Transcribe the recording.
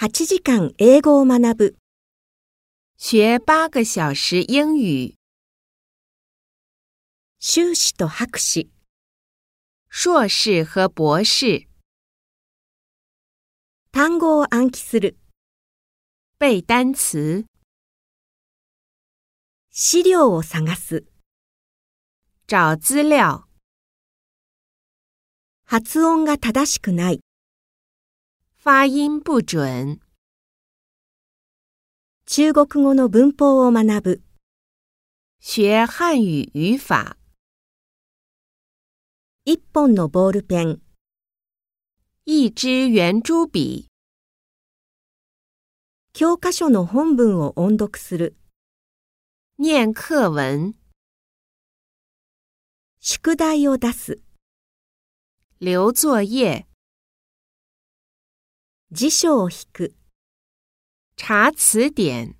8時間英語を学ぶ。学八个小时英语。修士と博士。硕士和博士。単語を暗記する。背单词。資料を探す。找资料。発音が正しくない。发音不准。中国語の文法を学ぶ。学汉语语法。一本のボールペン。一支圆珠笔。教科書の本文を音読する。念课文。宿題を出す。留作业。辞書を引く。查辞典。